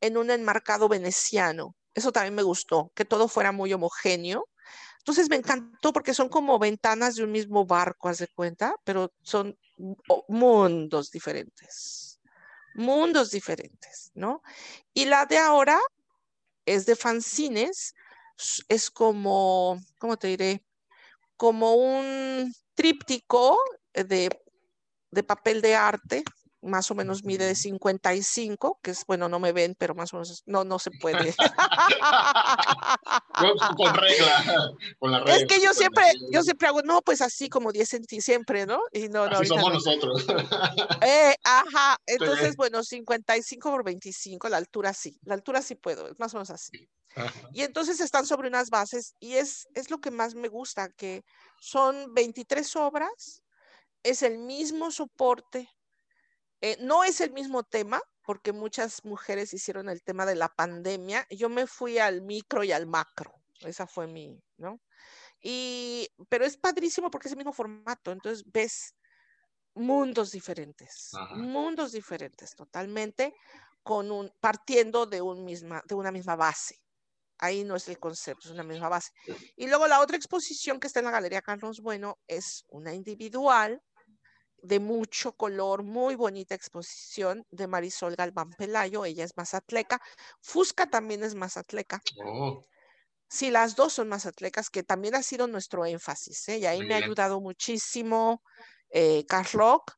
en un enmarcado veneciano. Eso también me gustó, que todo fuera muy homogéneo. Entonces me encantó porque son como ventanas de un mismo barco, haz de cuenta, pero son mundos diferentes mundos diferentes, ¿no? Y la de ahora es de fanzines, es como, ¿cómo te diré? Como un tríptico de, de papel de arte, más o menos mide de 55, que es, bueno, no me ven, pero más o menos, no, no se puede. con regla, con la regla. Es que yo siempre, yo siempre hago, no, pues así como 10 centímetros, siempre, ¿no? Y no, no. Así somos no. nosotros. Eh, ajá, entonces, sí. bueno, 55 por 25, la altura sí, la altura sí puedo, más o menos así. Y entonces están sobre unas bases y es, es lo que más me gusta, que son 23 obras, es el mismo soporte, eh, no es el mismo tema, porque muchas mujeres hicieron el tema de la pandemia. Yo me fui al micro y al macro. Esa fue mi, ¿no? Y, pero es padrísimo porque es el mismo formato. Entonces ves mundos diferentes, Ajá. mundos diferentes totalmente, con un, partiendo de, un misma, de una misma base. Ahí no es el concepto, es una misma base. Y luego la otra exposición que está en la Galería Carlos Bueno es una individual de mucho color, muy bonita exposición de Marisol Galván Pelayo, ella es mazatleca, Fusca también es mazatleca. Oh. Sí, las dos son mazatlecas, que también ha sido nuestro énfasis, ¿eh? y ahí me ha ayudado muchísimo eh, Carlock,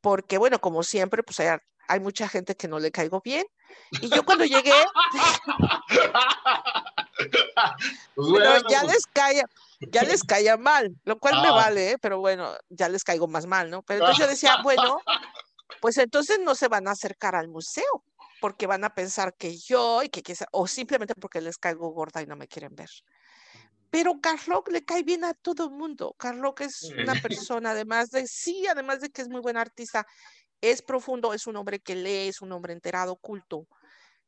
porque bueno, como siempre, pues hay, hay mucha gente que no le caigo bien, y yo cuando llegué, pues bueno, ya les cae, ya les caía mal, lo cual ah. me vale, ¿eh? pero bueno, ya les caigo más mal, ¿no? Pero entonces yo decía, bueno, pues entonces no se van a acercar al museo, porque van a pensar que yo, y que, que o simplemente porque les caigo gorda y no me quieren ver. Pero Carlock le cae bien a todo el mundo. Carlock es una persona, además de, sí, además de que es muy buen artista, es profundo, es un hombre que lee, es un hombre enterado, culto,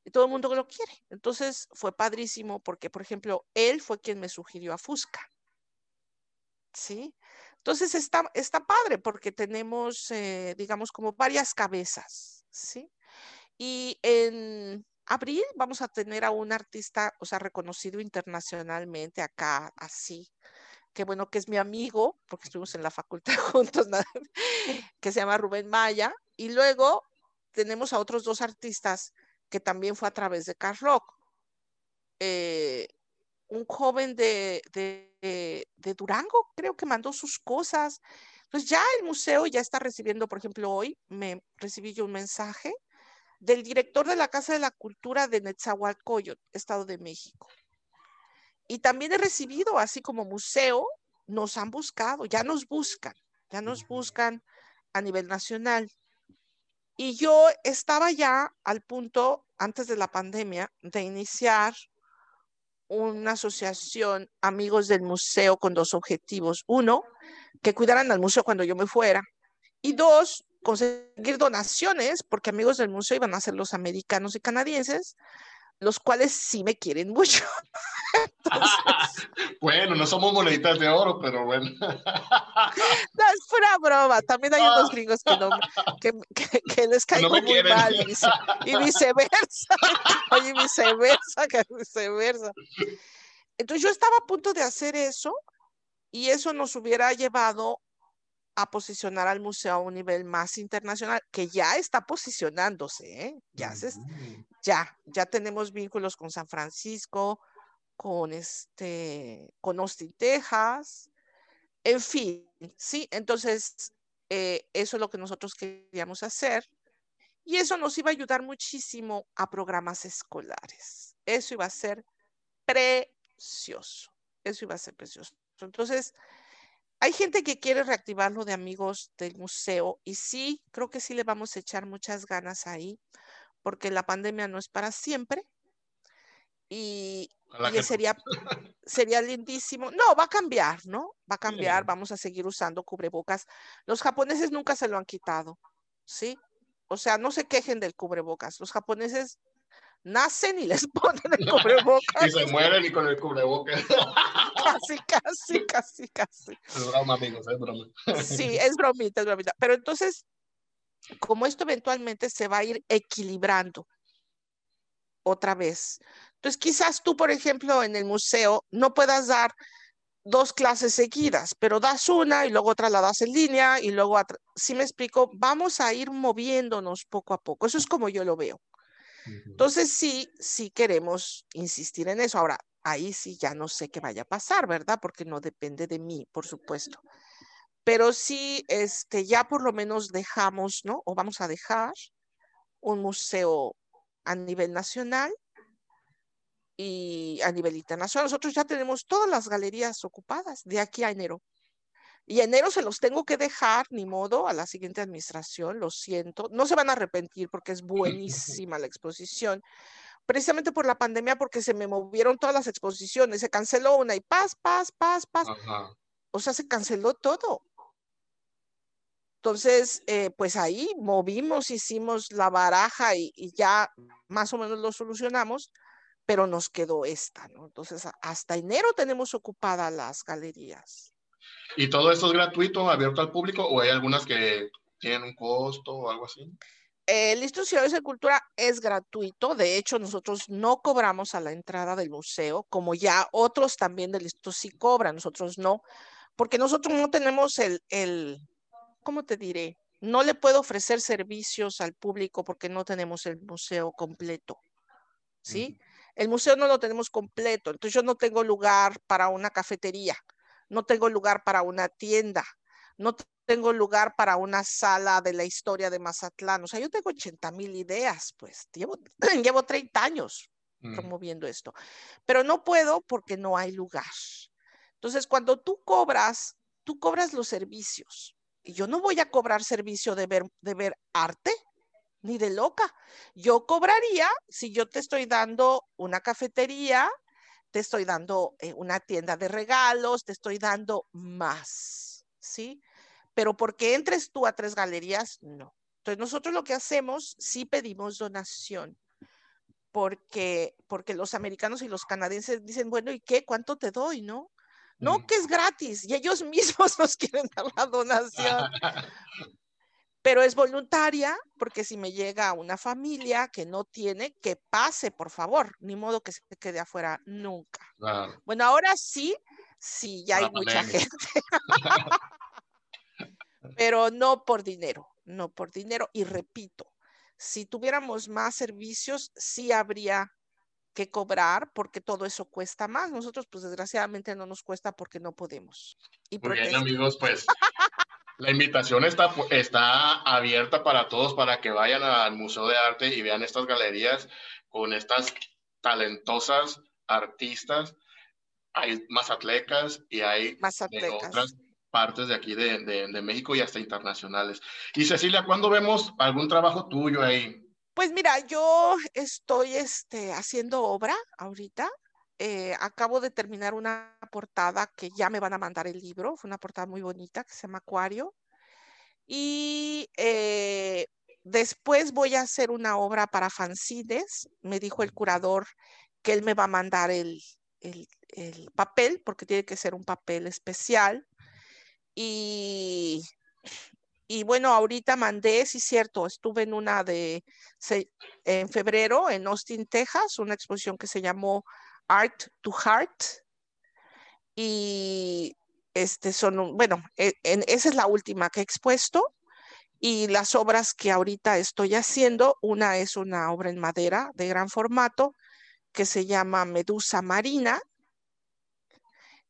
y todo el mundo lo quiere. Entonces fue padrísimo porque, por ejemplo, él fue quien me sugirió a Fusca. ¿Sí? Entonces está, está padre porque tenemos, eh, digamos, como varias cabezas, ¿sí? Y en abril vamos a tener a un artista, o sea, reconocido internacionalmente acá, así, que bueno, que es mi amigo, porque estuvimos en la facultad juntos, que se llama Rubén Maya. Y luego tenemos a otros dos artistas que también fue a través de Carl Rock. Eh, un joven de, de, de, Durango, creo que mandó sus cosas. Pues ya el museo ya está recibiendo, por ejemplo, hoy me recibí yo un mensaje del director de la Casa de la Cultura de Netzahualcoyot, Estado de México. y también he recibido, así como museo, nos han buscado, ya nos buscan, ya nos buscan a nivel nacional. Y yo estaba ya al punto, antes de la pandemia, de iniciar una asociación Amigos del Museo con dos objetivos. Uno, que cuidaran al museo cuando yo me fuera. Y dos, conseguir donaciones, porque Amigos del Museo iban a ser los americanos y canadienses, los cuales sí me quieren mucho. bueno, no somos moneditas de oro, pero bueno. no, es pura broma. También hay unos gringos que, no, que, que, les caen muy mal y, viceversa. y viceversa, que viceversa. Entonces yo estaba a punto de hacer eso y eso nos hubiera llevado a posicionar al museo a un nivel más internacional, que ya está posicionándose, ¿eh? ya, se, ya, ya tenemos vínculos con San Francisco, con, este, con Austin, Texas, en fin, ¿sí? Entonces, eh, eso es lo que nosotros queríamos hacer y eso nos iba a ayudar muchísimo a programas escolares. Eso iba a ser precioso, eso iba a ser precioso. Entonces, hay gente que quiere reactivarlo de amigos del museo y sí, creo que sí le vamos a echar muchas ganas ahí, porque la pandemia no es para siempre. Y, sería, sería lindísimo. No, va a cambiar, ¿no? Va a cambiar, vamos a seguir usando cubrebocas. Los japoneses nunca se lo han quitado, ¿sí? O sea, no se quejen del cubrebocas. Los japoneses nacen y les ponen el cubrebocas. y se mueren y con el cubrebocas. casi, casi, casi, casi. Es broma, amigos, es broma. sí, es bromita, es bromita. Pero entonces, como esto eventualmente se va a ir equilibrando otra vez. Entonces, quizás tú, por ejemplo, en el museo no puedas dar dos clases seguidas, pero das una y luego otra la das en línea y luego, si me explico, vamos a ir moviéndonos poco a poco. Eso es como yo lo veo. Entonces, sí, sí queremos insistir en eso. Ahora, ahí sí ya no sé qué vaya a pasar, ¿verdad? Porque no depende de mí, por supuesto. Pero sí, este, ya por lo menos dejamos, ¿no? O vamos a dejar un museo a nivel nacional y a nivel internacional. Nosotros ya tenemos todas las galerías ocupadas de aquí a enero. Y enero se los tengo que dejar, ni modo, a la siguiente administración, lo siento. No se van a arrepentir porque es buenísima la exposición. Precisamente por la pandemia, porque se me movieron todas las exposiciones, se canceló una y paz, paz, paz, paz. O sea, se canceló todo. Entonces, eh, pues ahí movimos, hicimos la baraja y, y, ya más o menos lo solucionamos, pero nos quedó esta, ¿no? Entonces, hasta enero tenemos ocupadas las galerías. ¿Y todo esto es gratuito, abierto al público o hay algunas que tienen un costo o algo así? El Listo Ciudades de Cultura es gratuito. De hecho, nosotros no cobramos a la entrada del museo, como ya otros también del Listo sí cobran, nosotros no, porque nosotros no tenemos el, el, ¿cómo te diré? No le puedo ofrecer servicios al público porque no tenemos el museo completo. ¿Sí? El museo no lo tenemos completo, entonces yo no tengo lugar para una cafetería no tengo lugar para una tienda, no tengo lugar para una sala de la historia de Mazatlán. O sea, yo tengo 80 mil ideas, pues llevo, llevo 30 años mm. promoviendo esto, pero no puedo porque no hay lugar. Entonces, cuando tú cobras, tú cobras los servicios. Y yo no voy a cobrar servicio de ver, de ver arte, ni de loca. Yo cobraría si yo te estoy dando una cafetería, te estoy dando eh, una tienda de regalos, te estoy dando más, ¿sí? Pero porque entres tú a tres galerías, no. Entonces nosotros lo que hacemos, sí pedimos donación, porque, porque los americanos y los canadienses dicen, bueno, ¿y qué? ¿Cuánto te doy, no? No, mm. que es gratis y ellos mismos nos quieren dar la donación. pero es voluntaria porque si me llega una familia que no tiene, que pase, por favor, ni modo que se quede afuera nunca. Bueno, ahora sí, sí, ya hay mucha gente. pero no por dinero, no por dinero. Y repito, si tuviéramos más servicios, sí habría que cobrar porque todo eso cuesta más. Nosotros, pues desgraciadamente no nos cuesta porque no podemos. Y Muy bien, amigos, pues La invitación está, está abierta para todos para que vayan al Museo de Arte y vean estas galerías con estas talentosas artistas hay mazatlecas y hay de otras partes de aquí de, de, México y hasta internacionales. Y Cecilia, ¿cuándo vemos algún trabajo tuyo ahí? Pues mira, yo estoy este, haciendo obra ahorita. Eh, acabo de terminar una portada que ya me van a mandar el libro. Fue una portada muy bonita que se llama Acuario. Y eh, después voy a hacer una obra para fanzines. Me dijo el curador que él me va a mandar el, el, el papel, porque tiene que ser un papel especial. Y, y bueno, ahorita mandé, sí cierto, estuve en una de, en febrero en Austin, Texas, una exposición que se llamó Art to Heart. Y este son, bueno, e, esa es la última que he expuesto. Y las obras que ahorita estoy haciendo, una es una obra en madera de gran formato que se llama Medusa Marina.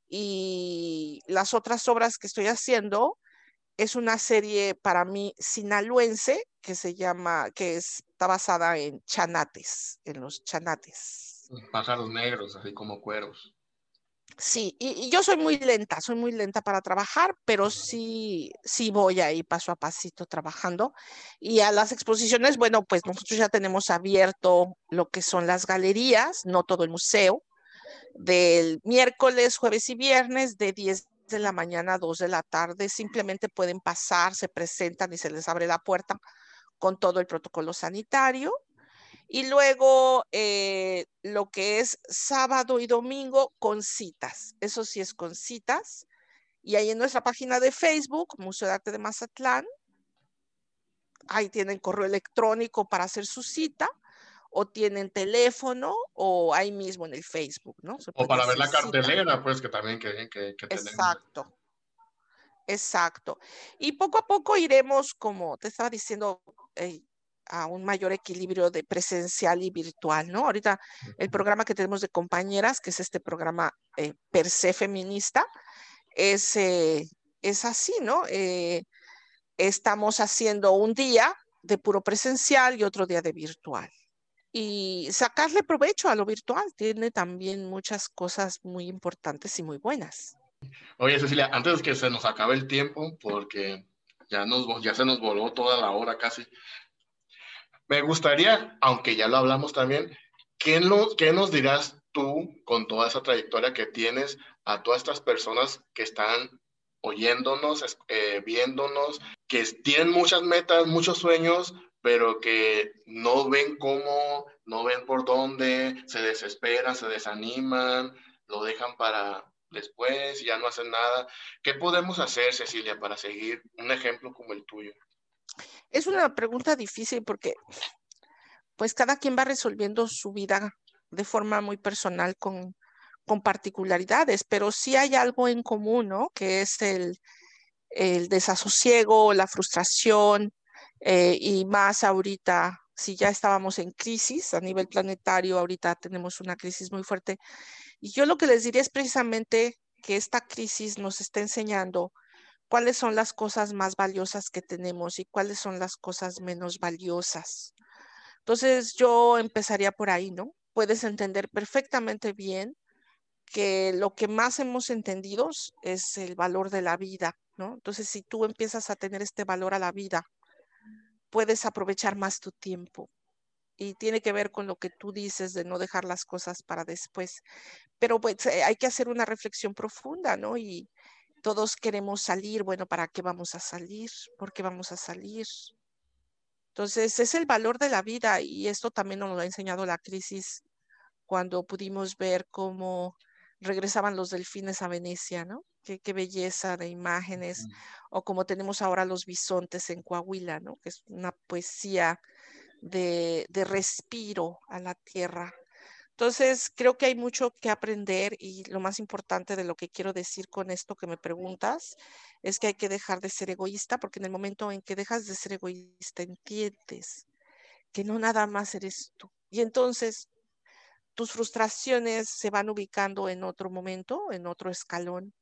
Y las otras obras que estoy haciendo es una serie para mí sinaloense que se llama, que está basada en chanates, en los chanates. Pájaros negros, así como cueros. Sí, y, yo soy muy lenta, soy muy lenta para trabajar, pero sí, sí voy ahí paso a pasito trabajando. Y a las exposiciones, bueno, pues nosotros ya tenemos abierto lo que son las galerías, no todo el museo, del miércoles, jueves y viernes de 10 de la mañana a 2 de la tarde. Simplemente pueden pasar, se presentan y se les abre la puerta con todo el protocolo sanitario. Y luego eh, lo que es sábado y domingo con citas. Eso sí es con citas. Y ahí en nuestra página de Facebook, Museo de Arte de Mazatlán, ahí tienen correo electrónico para hacer su cita, o tienen teléfono, o ahí mismo en el Facebook, ¿no? o para ver la cartelera, pues que también que, que, Exacto. Exacto. Y poco a poco iremos, como te estaba diciendo, eh, a un mayor equilibrio de presencial y virtual, ¿no? Ahorita el programa que tenemos de compañeras, que es este programa eh, per se feminista, es, eh, es así, ¿no? Eh, estamos haciendo un día de puro presencial y otro día de virtual. Y sacarle provecho a lo virtual tiene también muchas cosas muy importantes y muy buenas. Oye, Cecilia, antes de que se nos acabe el tiempo, porque ya, nos, ya se nos voló toda la hora casi, me gustaría, aunque ya lo hablamos también, ¿qué nos, dirás tú con toda esa trayectoria que tienes a todas estas personas que están oyéndonos, eh, viéndonos, que tienen muchas metas, muchos sueños, pero que no ven cómo, no ven por dónde, se desesperan, se desaniman, lo dejan para después, ya no hacen nada. ¿Qué podemos hacer, Cecilia, para seguir un ejemplo como el tuyo? Es una pregunta difícil porque pues cada quien va resolviendo su vida de forma muy personal con, con particularidades, pero sí hay algo en común, ¿no? Que es el, el desasosiego, la frustración eh, y más ahorita, si ya estábamos en crisis a nivel planetario, ahorita tenemos una crisis muy fuerte. Y yo lo que les diría es precisamente que esta crisis nos está enseñando cuáles son las cosas más valiosas que tenemos y cuáles son las cosas menos valiosas. Entonces yo empezaría por ahí, ¿no? Puedes entender perfectamente bien que lo que más hemos entendido es el valor de la vida, ¿no? Entonces si tú empiezas a tener este valor a la vida, puedes aprovechar más tu tiempo. Y tiene que ver con lo que tú dices de no dejar las cosas para después. Pero pues eh, hay que hacer una reflexión profunda, ¿no? Y, todos queremos salir, bueno, ¿para qué vamos a salir? ¿Por qué vamos a salir? Entonces, es el valor de la vida y esto también nos lo ha enseñado la crisis cuando pudimos ver cómo regresaban los delfines a Venecia, ¿no? Qué, belleza de imágenes, o como tenemos ahora los bisontes en Coahuila, ¿no? Que es una poesía de, de respiro a la tierra. Entonces, creo que hay mucho que aprender y lo más importante de lo que quiero decir con esto que me preguntas es que hay que dejar de ser egoísta porque en el momento en que dejas de ser egoísta entiendes que no nada más eres tú. Y entonces tus frustraciones se van ubicando en otro momento, en otro escalón,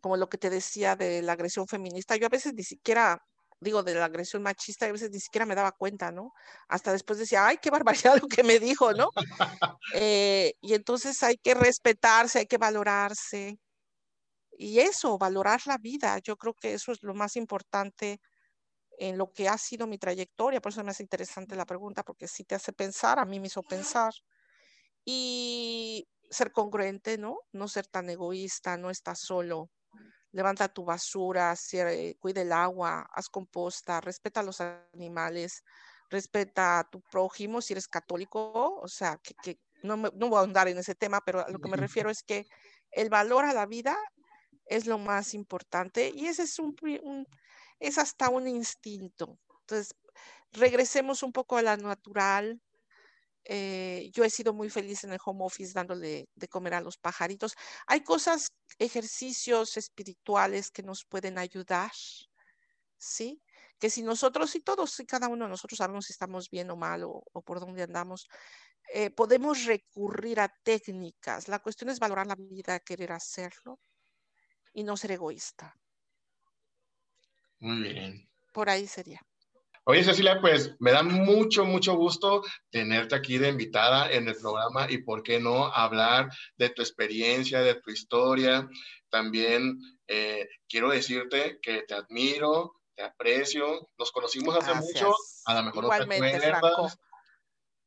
como lo que te decía de la agresión feminista. Yo a veces ni siquiera digo, de la agresión machista, y a veces ni siquiera me daba cuenta, ¿no? Hasta después decía, ay, qué barbaridad lo que me dijo, ¿no? Eh, y entonces hay que respetarse, hay que valorarse. Y eso, valorar la vida, yo creo que eso es lo más importante en lo que ha sido mi trayectoria, por eso me hace interesante la pregunta, porque sí te hace pensar, a mí me hizo pensar. Y ser congruente, ¿no? No ser tan egoísta, no estar solo. Levanta tu basura, cuida el agua, haz composta, respeta a los animales, respeta a tu prójimo si eres católico, o sea, que, no, no voy a ahondar en ese tema, pero a lo que me refiero es que el valor a la vida es lo más importante y ese es un, es hasta un instinto. Entonces, regresemos un poco a la natural. Eh, yo he sido muy feliz en el home office dándole de comer a los pajaritos. Hay cosas, ejercicios espirituales que nos pueden ayudar, ¿sí? Que si nosotros y todos y cada uno de nosotros sabemos si estamos bien o mal o, por dónde andamos, eh, podemos recurrir a técnicas. La cuestión es valorar la vida, querer hacerlo y no ser egoísta. Muy bien. Por ahí sería. Oye, Cecilia, pues me da mucho, mucho gusto tenerte aquí de invitada en el programa y por qué no hablar de tu experiencia, de tu historia. También eh, quiero decirte que te admiro, te aprecio. Nos conocimos hace mucho, a lo mejor no te acuerdas.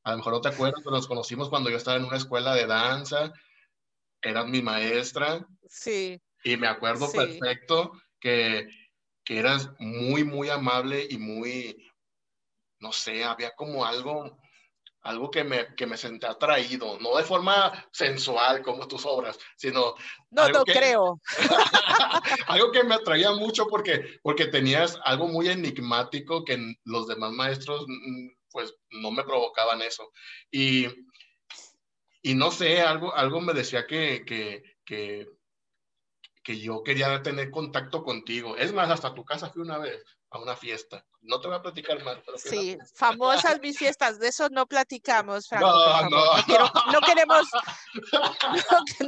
A lo mejor no te acuerdas, pero nos conocimos cuando yo estaba en una escuela de danza. Eras mi maestra. Sí. Y me acuerdo perfecto que que eras muy, muy amable y muy, no sé, había como algo, algo que me, que me senté atraído, no de forma sensual como tus obras, sino... No, no creo. algo que me atraía mucho porque, porque tenías algo muy enigmático que los demás maestros pues no me provocaban eso. Y, y no sé, algo, algo me decía que, que, que que yo quería tener contacto contigo. Es más, hasta tu casa fui una vez a una fiesta. No te voy a platicar más. Pero sí, famosas mis fiestas, de eso no platicamos, Franco. No, no. No, queremos,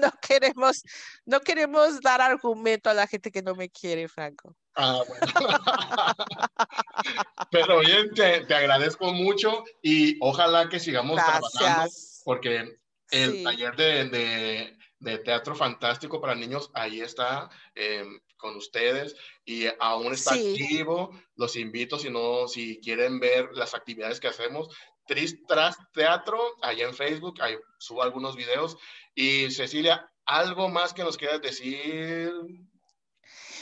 no, queremos, no queremos dar argumento a la gente que no me quiere, Franco. Ah, bueno. pero bien, te, te, agradezco mucho y ojalá que sigamos trabajando porque el taller de, de de Teatro Fantástico para Niños, ahí está em, con ustedes y aún está activo. Los invito, si no, si quieren ver las actividades que hacemos, Tras Teatro, ahí en Facebook, ahí subo algunos videos. Y Cecilia, ¿algo más que nos quieras decir?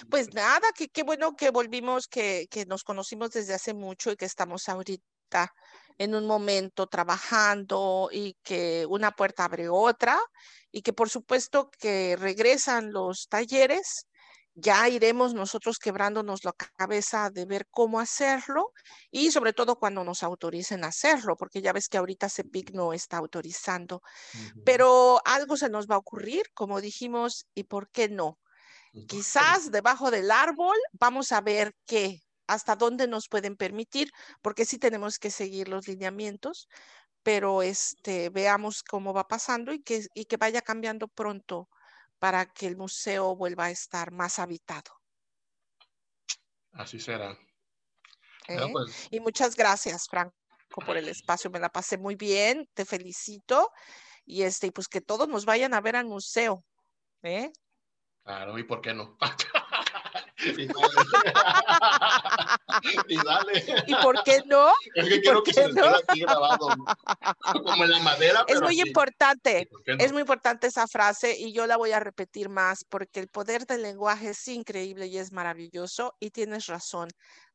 Pues nada, que qué bueno que volvimos, que, que nos conocimos desde hace mucho y que estamos ahorita en un momento trabajando y que una puerta abre otra y que por supuesto que regresan los talleres, ya iremos nosotros quebrándonos la cabeza de ver cómo hacerlo y sobre todo cuando nos autoricen a hacerlo, porque ya ves que ahorita CEPIC no está autorizando, pero algo se nos va a ocurrir, como dijimos, y por qué no. Quizás debajo del árbol vamos a ver qué, hasta dónde nos pueden permitir, porque sí tenemos que seguir los lineamientos, pero este, veamos cómo va pasando y que, y que vaya cambiando pronto para que el museo vuelva a estar más habitado. Así será. ¿Eh? Pues y muchas gracias, Franco, por el espacio. Me la pasé muy bien, te felicito. Y este, pues que todos nos vayan a ver al museo. ¿eh? Claro, ¿y por qué no? Y y por qué no? Es que quiero que se no? aquí grabado. Como en la madera. es muy importante. Es muy importante esa frase y yo la voy a repetir más porque el poder del lenguaje es increíble y es maravilloso y tienes razón.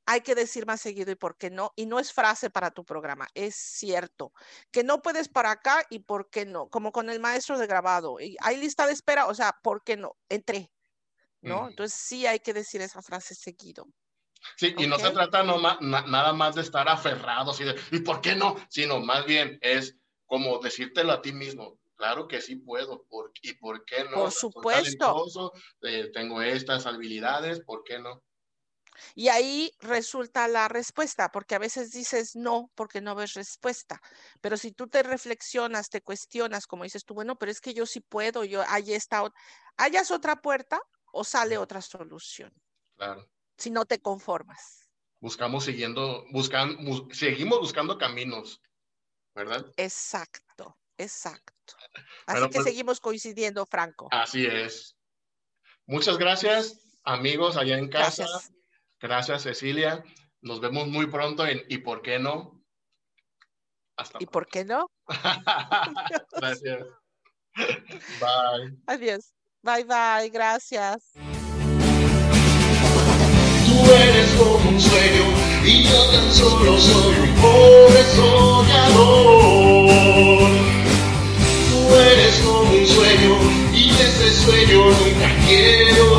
Hay que decir más seguido y por qué no. Y no es frase para tu programa, es cierto. Que no puedes para acá y por qué no. Como con el maestro de grabado. Y hay lista de espera, o sea, ¿por qué no? Entré. ¿No? Entonces sí hay que decir esa frase seguido. Sí, y no se trata no, nada más de estar aferrados y de, ¿y por qué no? Sino más bien es como decírtelo a ti mismo. Claro que sí puedo, por, ¿y por qué no? Por supuesto. Eh, tengo estas habilidades, ¿por qué no? Y ahí resulta la respuesta, porque a veces dices no porque no ves respuesta. Pero si tú te reflexionas, te cuestionas, como dices tú, bueno, pero es que yo sí puedo, yo ahí está, hayas otra puerta o sale otra solución. Claro si no te conformas. buscamos siguiendo, buscando, seguimos buscando caminos, ¿verdad? Exacto, exacto. Así que pues seguimos coincidiendo, Franco. Así es. Muchas gracias, amigos allá en casa. Gracias, gracias Cecilia. Nos vemos muy pronto en ¿Y por qué no? Hasta ¿Y por qué no? gracias. Bye. Adiós. Bye bye, gracias. Tú eres como un sueño y yo tan solo soy un pobre soñador. Tú eres como un sueño y ese sueño nunca quiero